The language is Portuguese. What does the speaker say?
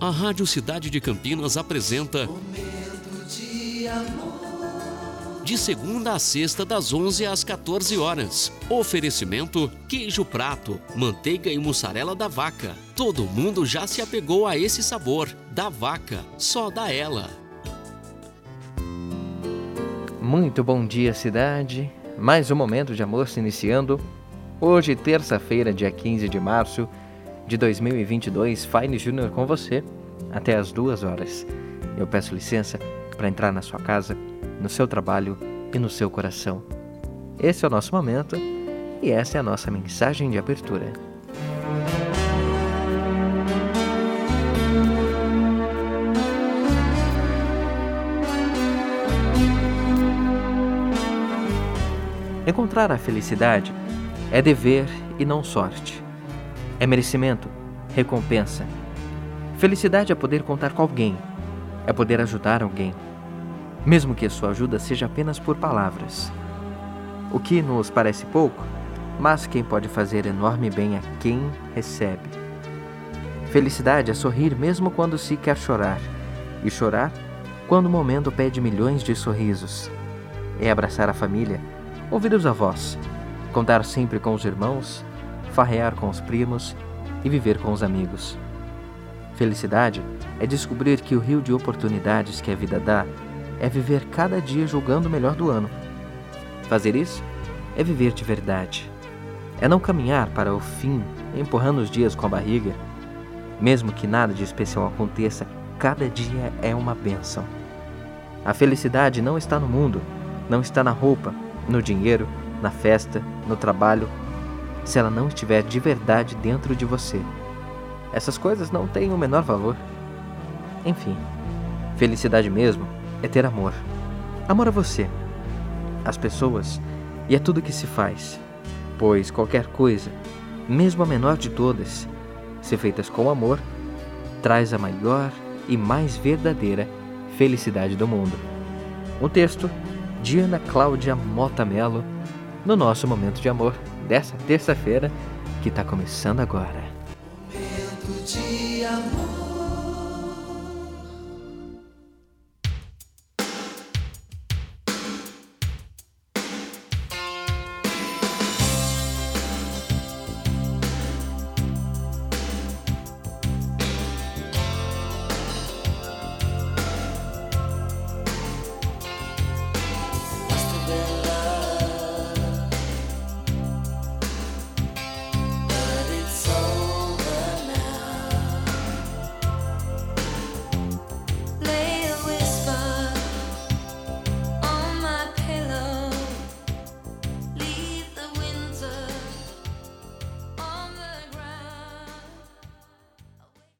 A Rádio Cidade de Campinas apresenta Momento de amor. de segunda a sexta das 11 às 14 horas. Oferecimento: queijo prato, manteiga e mussarela da vaca. Todo mundo já se apegou a esse sabor. Da vaca, só da ela. Muito bom dia, cidade. Mais um momento de amor se iniciando. Hoje, terça-feira, dia 15 de março de 2022, Fine Júnior com você até as duas horas. Eu peço licença para entrar na sua casa, no seu trabalho e no seu coração. Esse é o nosso momento e essa é a nossa mensagem de abertura. Encontrar a felicidade é dever e não sorte. É merecimento, recompensa. Felicidade é poder contar com alguém, é poder ajudar alguém, mesmo que a sua ajuda seja apenas por palavras. O que nos parece pouco, mas quem pode fazer enorme bem a quem recebe. Felicidade é sorrir mesmo quando se quer chorar, e chorar quando o momento pede milhões de sorrisos. É abraçar a família, ouvir os avós, contar sempre com os irmãos, farrear com os primos e viver com os amigos. Felicidade é descobrir que o rio de oportunidades que a vida dá é viver cada dia julgando o melhor do ano. Fazer isso é viver de verdade. É não caminhar para o fim empurrando os dias com a barriga. Mesmo que nada de especial aconteça, cada dia é uma bênção. A felicidade não está no mundo, não está na roupa, no dinheiro, na festa, no trabalho, se ela não estiver de verdade dentro de você. Essas coisas não têm o menor valor. Enfim, felicidade mesmo é ter amor. Amor a você, as pessoas e a tudo que se faz. Pois qualquer coisa, mesmo a menor de todas, se feitas com amor, traz a maior e mais verdadeira felicidade do mundo. Um texto de Ana Cláudia Mota Mello no nosso momento de amor dessa terça-feira que está começando agora. Momento de amor.